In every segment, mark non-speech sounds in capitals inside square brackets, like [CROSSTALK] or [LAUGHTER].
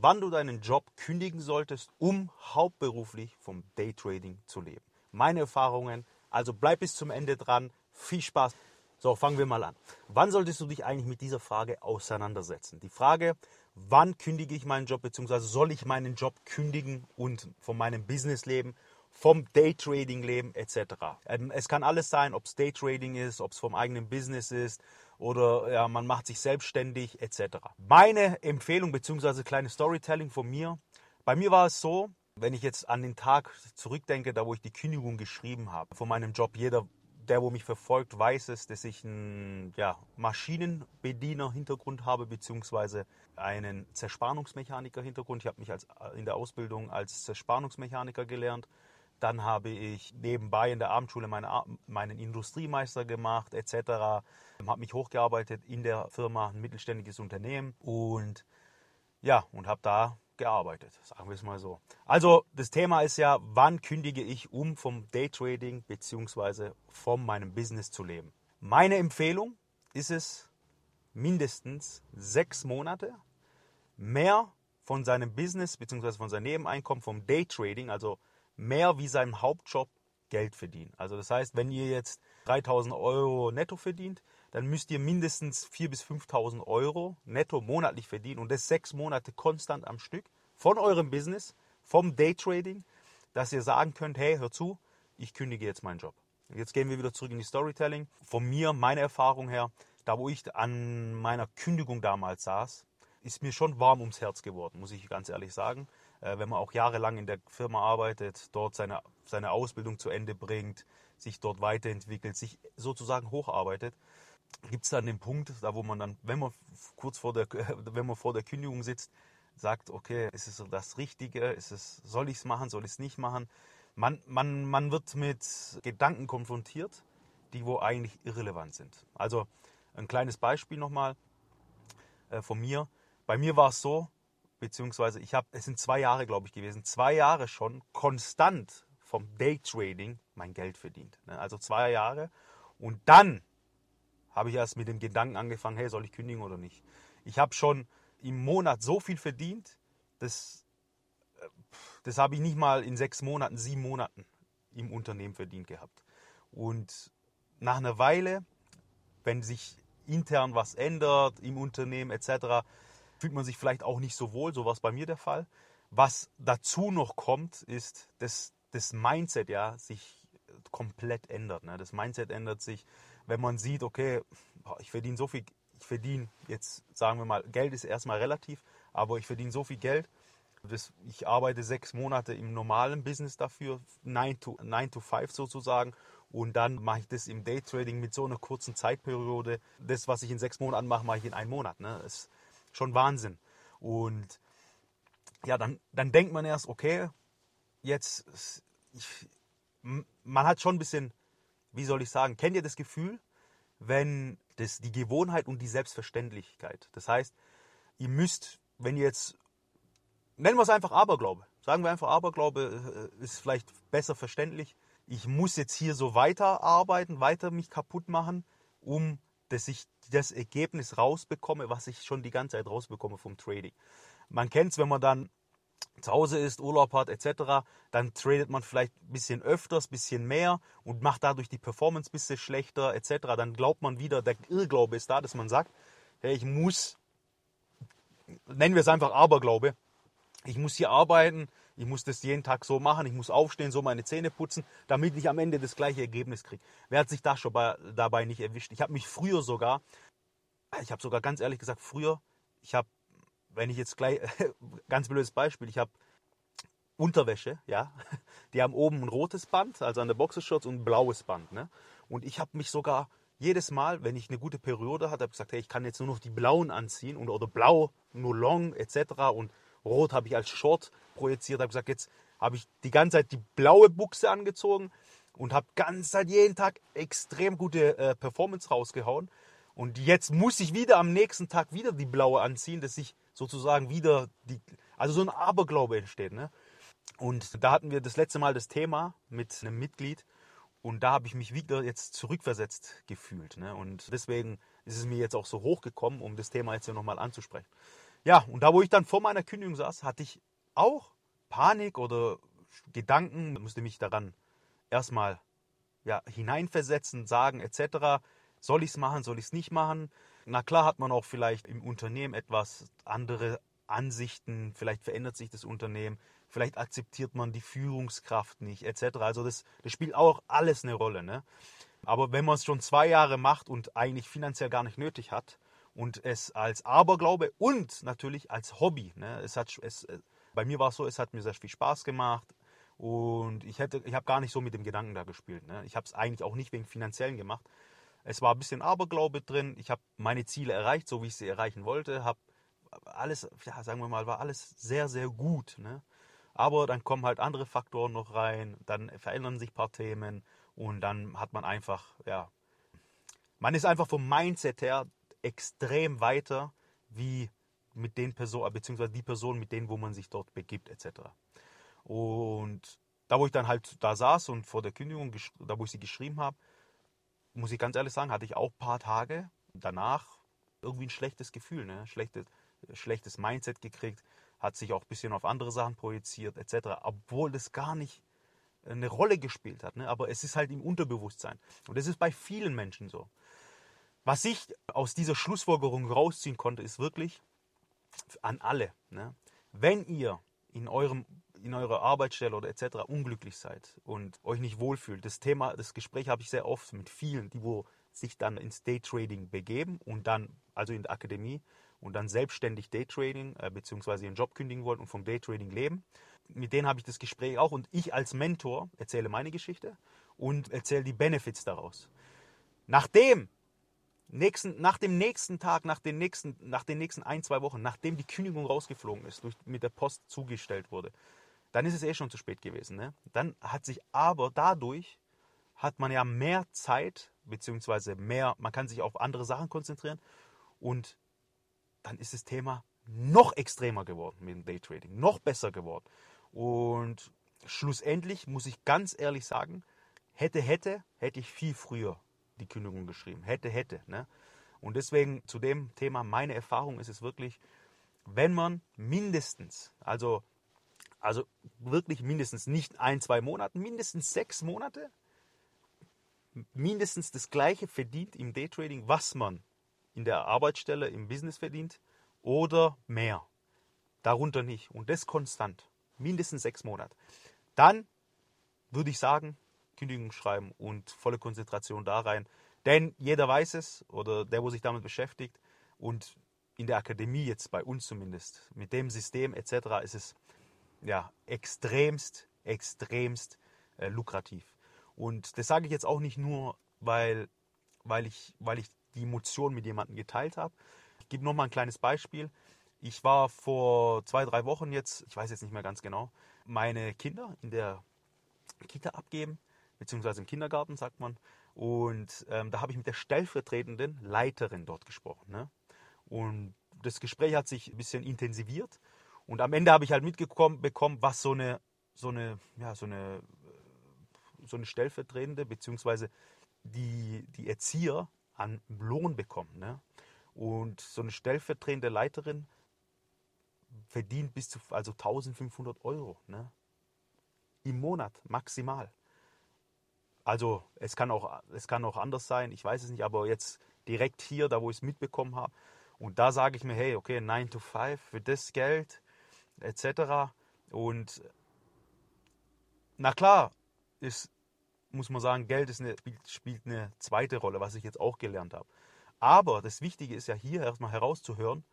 wann du deinen Job kündigen solltest, um hauptberuflich vom Daytrading zu leben. Meine Erfahrungen, also bleib bis zum Ende dran. Viel Spaß. So, fangen wir mal an. Wann solltest du dich eigentlich mit dieser Frage auseinandersetzen? Die Frage, wann kündige ich meinen Job, beziehungsweise soll ich meinen Job kündigen und von meinem Business leben, vom Daytrading leben, etc. Ähm, es kann alles sein, ob es Daytrading ist, ob es vom eigenen Business ist, oder ja, man macht sich selbstständig etc. Meine Empfehlung bzw. kleine Storytelling von mir. Bei mir war es so, wenn ich jetzt an den Tag zurückdenke, da wo ich die Kündigung geschrieben habe von meinem Job, jeder, der wo mich verfolgt, weiß es, dass ich einen ja, Maschinenbediener-Hintergrund habe beziehungsweise einen Zerspannungsmechaniker-Hintergrund. Ich habe mich als, in der Ausbildung als Zerspannungsmechaniker gelernt. Dann habe ich nebenbei in der Abendschule meine, meinen Industriemeister gemacht etc. Habe mich hochgearbeitet in der Firma, ein mittelständiges Unternehmen und ja, und habe da gearbeitet, sagen wir es mal so. Also das Thema ist ja, wann kündige ich, um vom Daytrading bzw. von meinem Business zu leben. Meine Empfehlung ist es, mindestens sechs Monate mehr von seinem Business bzw. von seinem Nebeneinkommen vom Daytrading, also mehr wie seinem Hauptjob Geld verdienen. Also das heißt, wenn ihr jetzt 3000 Euro netto verdient, dann müsst ihr mindestens 4.000 bis 5.000 Euro netto monatlich verdienen und das sechs Monate konstant am Stück von eurem Business, vom Daytrading, dass ihr sagen könnt, hey, hör zu, ich kündige jetzt meinen Job. Jetzt gehen wir wieder zurück in die Storytelling. Von mir, meine Erfahrung her, da wo ich an meiner Kündigung damals saß, ist mir schon warm ums Herz geworden, muss ich ganz ehrlich sagen. Äh, wenn man auch jahrelang in der Firma arbeitet, dort seine, seine Ausbildung zu Ende bringt, sich dort weiterentwickelt, sich sozusagen hocharbeitet, gibt es dann den Punkt, da wo man dann, wenn man kurz vor der, [LAUGHS] wenn man vor der Kündigung sitzt, sagt, okay, ist es das Richtige, ist es, soll ich es machen, soll ich es nicht machen? Man, man, man wird mit Gedanken konfrontiert, die wo eigentlich irrelevant sind. Also ein kleines Beispiel nochmal äh, von mir. Bei mir war es so, beziehungsweise ich habe, es sind zwei Jahre, glaube ich, gewesen, zwei Jahre schon konstant vom Daytrading mein Geld verdient. Ne? Also zwei Jahre. Und dann habe ich erst mit dem Gedanken angefangen, hey, soll ich kündigen oder nicht? Ich habe schon im Monat so viel verdient, das, äh, das habe ich nicht mal in sechs Monaten, sieben Monaten im Unternehmen verdient gehabt. Und nach einer Weile, wenn sich intern was ändert im Unternehmen etc., fühlt man sich vielleicht auch nicht so wohl. So war es bei mir der Fall. Was dazu noch kommt, ist, dass das Mindset ja sich komplett ändert. Ne? Das Mindset ändert sich, wenn man sieht, okay, ich verdiene so viel, ich verdiene jetzt, sagen wir mal, Geld ist erstmal relativ, aber ich verdiene so viel Geld. Das, ich arbeite sechs Monate im normalen Business dafür, 9 to, 9 to 5 sozusagen. Und dann mache ich das im Daytrading mit so einer kurzen Zeitperiode. Das, was ich in sechs Monaten mache, mache ich in einem Monat. Ne? Ist schon Wahnsinn. Und ja, dann, dann denkt man erst, okay, jetzt, ich, man hat schon ein bisschen, wie soll ich sagen, kennt ihr das Gefühl, wenn das die Gewohnheit und die Selbstverständlichkeit. Das heißt, ihr müsst, wenn ihr jetzt, nennen wir es einfach Aberglaube, sagen wir einfach Aberglaube, äh, ist vielleicht besser verständlich. Ich muss jetzt hier so weiterarbeiten, weiter mich kaputt machen, um dass ich das Ergebnis rausbekomme, was ich schon die ganze Zeit rausbekomme vom Trading. Man kennt es, wenn man dann zu Hause ist, Urlaub hat etc., dann tradet man vielleicht ein bisschen öfters, ein bisschen mehr und macht dadurch die Performance ein bisschen schlechter etc. Dann glaubt man wieder, der Irrglaube ist da, dass man sagt, hey, ich muss, nennen wir es einfach Aberglaube, ich muss hier arbeiten, ich muss das jeden Tag so machen, ich muss aufstehen, so meine Zähne putzen, damit ich am Ende das gleiche Ergebnis kriege. Wer hat sich da schon bei, dabei nicht erwischt? Ich habe mich früher sogar, ich habe sogar ganz ehrlich gesagt, früher, ich habe wenn ich jetzt gleich, [LAUGHS] ganz blödes Beispiel, ich habe Unterwäsche, ja, [LAUGHS] die haben oben ein rotes Band, also an der Boxershorts und ein blaues Band, ne? Und ich habe mich sogar jedes Mal, wenn ich eine gute Periode hatte, habe gesagt, hey, ich kann jetzt nur noch die blauen anziehen und, oder blau nur long etc. und rot habe ich als Short projiziert, habe gesagt, jetzt habe ich die ganze Zeit die blaue Buchse angezogen und habe ganz Zeit jeden Tag extrem gute äh, Performance rausgehauen. Und jetzt muss ich wieder am nächsten Tag wieder die blaue anziehen, dass ich sozusagen wieder die, also so ein Aberglaube entsteht. Ne? Und da hatten wir das letzte Mal das Thema mit einem Mitglied und da habe ich mich wieder jetzt zurückversetzt gefühlt. Ne? Und deswegen ist es mir jetzt auch so hochgekommen, um das Thema jetzt hier nochmal anzusprechen. Ja, und da, wo ich dann vor meiner Kündigung saß, hatte ich auch Panik oder Gedanken, musste mich daran erstmal ja, hineinversetzen, sagen etc. Soll ich es machen, soll ich es nicht machen? Na klar hat man auch vielleicht im Unternehmen etwas andere Ansichten, vielleicht verändert sich das Unternehmen, vielleicht akzeptiert man die Führungskraft nicht, etc. Also das, das spielt auch alles eine Rolle. Ne? Aber wenn man es schon zwei Jahre macht und eigentlich finanziell gar nicht nötig hat und es als Aberglaube und natürlich als Hobby, ne? es hat, es, bei mir war es so, es hat mir sehr viel Spaß gemacht und ich, ich habe gar nicht so mit dem Gedanken da gespielt. Ne? Ich habe es eigentlich auch nicht wegen finanziellen gemacht. Es war ein bisschen Aberglaube drin. Ich habe meine Ziele erreicht, so wie ich sie erreichen wollte. Habe alles, ja, sagen wir mal, war alles sehr, sehr gut. Ne? Aber dann kommen halt andere Faktoren noch rein, dann verändern sich ein paar Themen und dann hat man einfach, ja, man ist einfach vom Mindset her extrem weiter wie mit den Personen, beziehungsweise die Personen, mit denen, wo man sich dort begibt, etc. Und da, wo ich dann halt da saß und vor der Kündigung, da wo ich sie geschrieben habe, muss ich ganz ehrlich sagen, hatte ich auch ein paar Tage danach irgendwie ein schlechtes Gefühl, ne? schlechtes, schlechtes Mindset gekriegt, hat sich auch ein bisschen auf andere Sachen projiziert, etc. Obwohl das gar nicht eine Rolle gespielt hat. Ne? Aber es ist halt im Unterbewusstsein. Und das ist bei vielen Menschen so. Was ich aus dieser Schlussfolgerung rausziehen konnte, ist wirklich an alle. Ne? Wenn ihr in, eurem, in eurer Arbeitsstelle oder etc. unglücklich seid und euch nicht wohlfühlt, das Thema, das Gespräch habe ich sehr oft mit vielen, die wo sich dann ins Daytrading begeben und dann, also in der Akademie, und dann selbstständig Daytrading äh, bzw. ihren Job kündigen wollen und vom Daytrading leben. Mit denen habe ich das Gespräch auch und ich als Mentor erzähle meine Geschichte und erzähle die Benefits daraus. Nachdem nächsten, nach dem nächsten Tag, nach den nächsten, nach den nächsten ein, zwei Wochen, nachdem die Kündigung rausgeflogen ist, durch, mit der Post zugestellt wurde, dann ist es eh schon zu spät gewesen. Ne? Dann hat sich aber dadurch, hat man ja mehr Zeit, beziehungsweise mehr, man kann sich auf andere Sachen konzentrieren und dann ist das Thema noch extremer geworden mit dem Daytrading, noch besser geworden. Und schlussendlich muss ich ganz ehrlich sagen, hätte, hätte, hätte ich viel früher die Kündigung geschrieben. Hätte, hätte. Ne? Und deswegen zu dem Thema, meine Erfahrung ist es wirklich, wenn man mindestens, also, also wirklich mindestens nicht ein, zwei Monate, mindestens sechs Monate, mindestens das gleiche verdient im Daytrading, was man in der Arbeitsstelle, im Business verdient oder mehr. Darunter nicht. Und das konstant. Mindestens sechs Monate. Dann würde ich sagen, Kündigung schreiben und volle Konzentration da rein. Denn jeder weiß es oder der, wo sich damit beschäftigt und in der Akademie jetzt bei uns zumindest, mit dem System etc. ist es ja extremst, extremst äh, lukrativ. Und das sage ich jetzt auch nicht nur, weil, weil, ich, weil ich die Emotion mit jemandem geteilt habe. Ich gebe nochmal ein kleines Beispiel. Ich war vor zwei, drei Wochen jetzt, ich weiß jetzt nicht mehr ganz genau, meine Kinder in der Kita abgeben, beziehungsweise im Kindergarten, sagt man. Und ähm, da habe ich mit der stellvertretenden Leiterin dort gesprochen. Ne? Und das Gespräch hat sich ein bisschen intensiviert. Und am Ende habe ich halt mitbekommen, was so eine, so eine, ja, so eine, so eine stellvertretende, beziehungsweise die, die Erzieher an Lohn bekommen. Ne? Und so eine stellvertretende Leiterin verdient bis zu also 1500 Euro ne? im Monat maximal. Also es kann, auch, es kann auch anders sein, ich weiß es nicht, aber jetzt direkt hier, da wo ich es mitbekommen habe, und da sage ich mir, hey, okay, 9 to 5 für das Geld etc. Und na klar, ist muss man sagen, Geld eine, spielt eine zweite Rolle, was ich jetzt auch gelernt habe. Aber das Wichtige ist ja hier erstmal herauszuhören,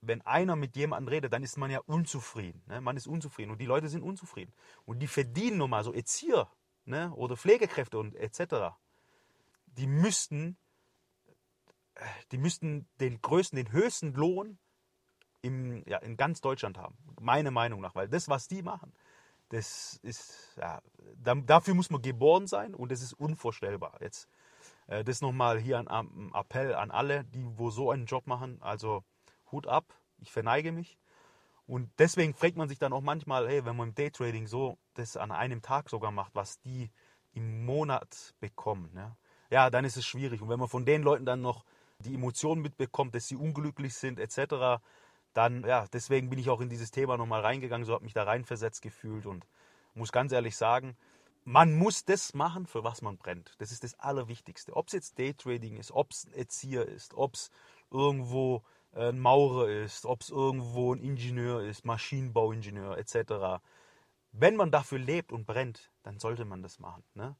wenn einer mit jemandem redet, dann ist man ja unzufrieden. Ne? Man ist unzufrieden und die Leute sind unzufrieden. Und die verdienen nun mal so Erzieher ne? oder Pflegekräfte und etc. Die müssten, die müssten den größten, den höchsten Lohn im, ja, in ganz Deutschland haben. Meiner Meinung nach. Weil das, was die machen, das ist, ja, dafür muss man geboren sein und das ist unvorstellbar. Jetzt äh, das nochmal hier ein Appell an alle, die wo so einen Job machen. Also Hut ab, ich verneige mich. Und deswegen fragt man sich dann auch manchmal, hey, wenn man im Daytrading so das an einem Tag sogar macht, was die im Monat bekommen, ne? ja, dann ist es schwierig. Und wenn man von den Leuten dann noch die Emotionen mitbekommt, dass sie unglücklich sind etc., dann, ja, deswegen bin ich auch in dieses Thema nochmal reingegangen, so habe mich da reinversetzt gefühlt und muss ganz ehrlich sagen, man muss das machen, für was man brennt. Das ist das Allerwichtigste. Ob es jetzt Daytrading ist, ob es ein Erzieher ist, ob es irgendwo ein Maurer ist, ob es irgendwo ein Ingenieur ist, Maschinenbauingenieur etc. Wenn man dafür lebt und brennt, dann sollte man das machen. Ne?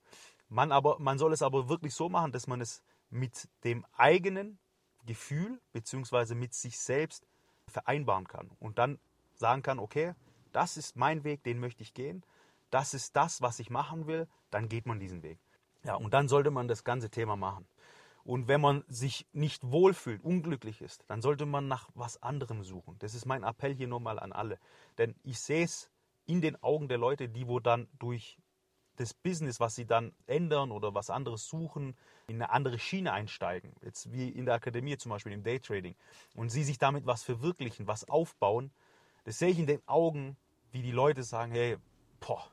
Man, aber, man soll es aber wirklich so machen, dass man es mit dem eigenen Gefühl bzw. mit sich selbst vereinbaren kann und dann sagen kann, okay, das ist mein Weg, den möchte ich gehen, das ist das, was ich machen will, dann geht man diesen Weg. Ja, und dann sollte man das ganze Thema machen. Und wenn man sich nicht wohlfühlt, unglücklich ist, dann sollte man nach was anderem suchen. Das ist mein Appell hier nochmal an alle. Denn ich sehe es in den Augen der Leute, die wo dann durch das Business, was sie dann ändern oder was anderes suchen, in eine andere Schiene einsteigen. Jetzt wie in der Akademie zum Beispiel im Daytrading. Und sie sich damit was verwirklichen, was aufbauen. Das sehe ich in den Augen, wie die Leute sagen, hey, boah,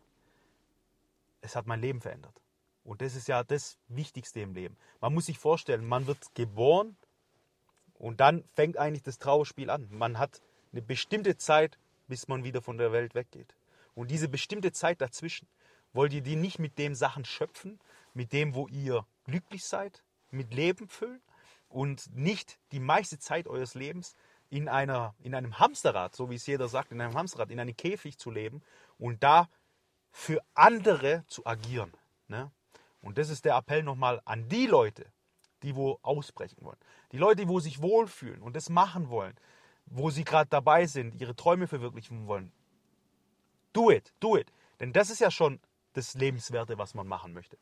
es hat mein Leben verändert. Und das ist ja das Wichtigste im Leben. Man muss sich vorstellen, man wird geboren und dann fängt eigentlich das Trauerspiel an. Man hat eine bestimmte Zeit, bis man wieder von der Welt weggeht. Und diese bestimmte Zeit dazwischen, wollt ihr die nicht mit den Sachen schöpfen, mit dem, wo ihr glücklich seid, mit Leben füllen und nicht die meiste Zeit eures Lebens in, einer, in einem Hamsterrad, so wie es jeder sagt, in einem Hamsterrad, in einem Käfig zu leben und da für andere zu agieren. Ne? Und das ist der Appell nochmal an die Leute, die wo ausbrechen wollen. Die Leute, die wo sich wohlfühlen und das machen wollen, wo sie gerade dabei sind, ihre Träume verwirklichen wollen. Do it, do it. Denn das ist ja schon das Lebenswerte, was man machen möchte.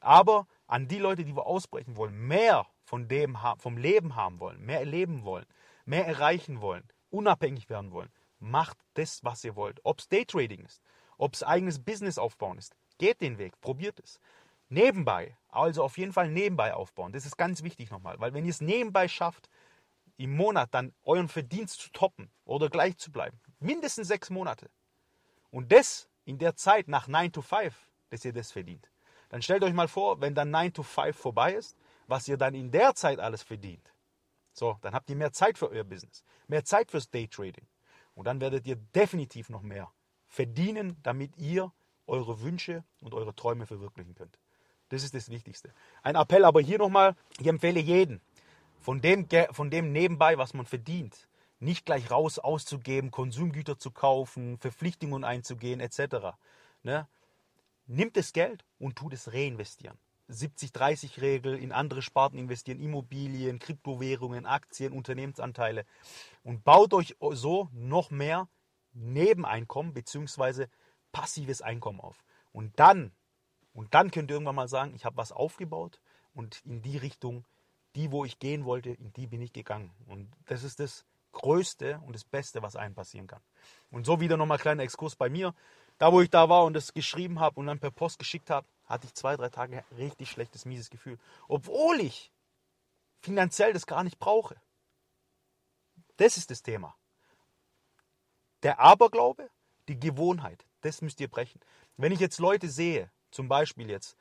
Aber an die Leute, die wo ausbrechen wollen, mehr von dem vom Leben haben wollen, mehr erleben wollen, mehr erreichen wollen, unabhängig werden wollen, macht das, was ihr wollt. Ob es Daytrading ist, ob es eigenes Business aufbauen ist. Geht den Weg, probiert es. Nebenbei, also auf jeden Fall nebenbei aufbauen. Das ist ganz wichtig nochmal, weil wenn ihr es nebenbei schafft, im Monat dann euren Verdienst zu toppen oder gleich zu bleiben, mindestens sechs Monate, und das in der Zeit nach 9 to 5, dass ihr das verdient, dann stellt euch mal vor, wenn dann 9 to 5 vorbei ist, was ihr dann in der Zeit alles verdient. So, dann habt ihr mehr Zeit für euer Business, mehr Zeit fürs Daytrading. Und dann werdet ihr definitiv noch mehr verdienen, damit ihr eure Wünsche und eure Träume verwirklichen könnt. Das ist das Wichtigste. Ein Appell aber hier nochmal, ich empfehle jeden, von dem, von dem nebenbei, was man verdient, nicht gleich raus auszugeben, Konsumgüter zu kaufen, Verpflichtungen einzugehen etc. Ne? Nimmt das Geld und tut es reinvestieren. 70-30-Regel, in andere Sparten investieren, Immobilien, Kryptowährungen, Aktien, Unternehmensanteile und baut euch so noch mehr Nebeneinkommen bzw. passives Einkommen auf. Und dann, und dann könnt ihr irgendwann mal sagen, ich habe was aufgebaut und in die Richtung, die, wo ich gehen wollte, in die bin ich gegangen. Und das ist das Größte und das Beste, was einem passieren kann. Und so wieder nochmal ein kleiner Exkurs bei mir. Da, wo ich da war und das geschrieben habe und dann per Post geschickt habe, hatte ich zwei, drei Tage richtig schlechtes, mieses Gefühl. Obwohl ich finanziell das gar nicht brauche. Das ist das Thema. Der Aberglaube, die Gewohnheit, das müsst ihr brechen. Wenn ich jetzt Leute sehe, zum Beispiel jetzt,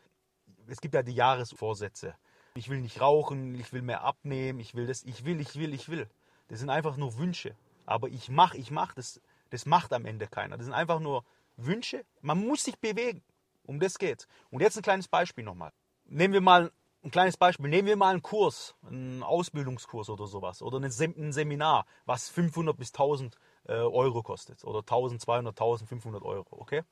es gibt ja die Jahresvorsätze. Ich will nicht rauchen, ich will mehr abnehmen, ich will das, ich will, ich will, ich will. Das sind einfach nur Wünsche. Aber ich mache, ich mache, das, das macht am Ende keiner. Das sind einfach nur Wünsche. Man muss sich bewegen. Um das geht's. Und jetzt ein kleines Beispiel nochmal. Nehmen wir mal ein kleines Beispiel. Nehmen wir mal einen Kurs, einen Ausbildungskurs oder sowas. Oder ein Seminar, was 500 bis 1000 äh, Euro kostet oder 1200, 1500 Euro, okay?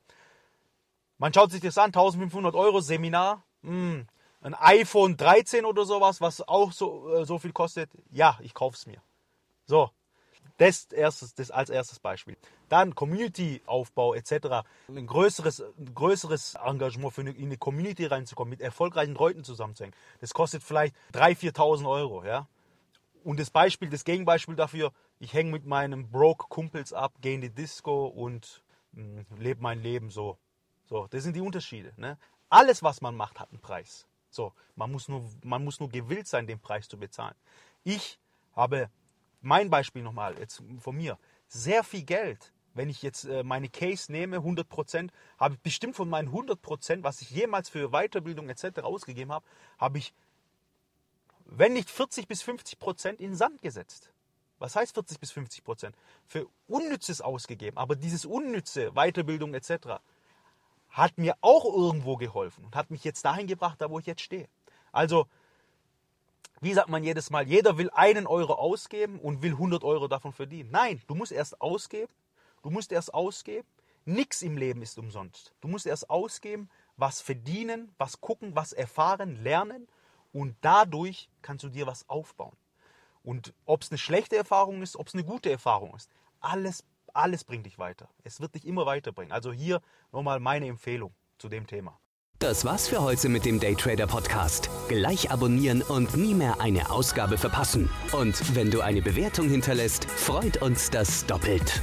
Man schaut sich das an, 1500 Euro Seminar, mh, hm, ein iPhone 13 oder sowas, was auch so, äh, so viel kostet, ja, ich kaufe es mir. So, das, erstes, das als erstes Beispiel. Dann Community-Aufbau etc. Ein größeres, ein größeres Engagement für eine, in eine Community reinzukommen, mit erfolgreichen Leuten zusammenzuhängen. Das kostet vielleicht 3.000, 4.000 Euro. Ja? Und das Beispiel, das Gegenbeispiel dafür, ich hänge mit meinen Broke-Kumpels ab, gehe in die Disco und hm, lebe mein Leben so. So, das sind die Unterschiede. Ne? Alles, was man macht, hat einen Preis. So, man muss, nur, man muss nur gewillt sein, den Preis zu bezahlen. Ich habe, mein Beispiel nochmal, jetzt von mir, sehr viel Geld wenn ich jetzt äh, meine Case nehme, 100 Prozent, habe ich bestimmt von meinen 100 Prozent, was ich jemals für Weiterbildung etc. ausgegeben habe, habe ich, wenn nicht 40 bis 50 Prozent in den Sand gesetzt. Was heißt 40 bis 50 Prozent? Für Unnützes ausgegeben. Aber dieses Unnütze, Weiterbildung etc., hat mir auch irgendwo geholfen und hat mich jetzt dahin gebracht, da wo ich jetzt stehe. Also, wie sagt man jedes Mal, jeder will einen Euro ausgeben und will 100 Euro davon verdienen. Nein, du musst erst ausgeben, du musst erst ausgeben. Nichts im Leben ist umsonst. Du musst erst ausgeben, was verdienen, was gucken, was erfahren, lernen und dadurch kannst du dir was aufbauen. Und ob es eine schlechte Erfahrung ist, ob es eine gute Erfahrung ist, alles, alles bringt dich weiter. Es wird dich immer weiterbringen. Also hier nochmal meine Empfehlung zu dem Thema. Das war's für heute mit dem Daytrader Podcast. Gleich abonnieren und nie mehr eine Ausgabe verpassen. Und wenn du eine Bewertung hinterlässt, freut uns das doppelt.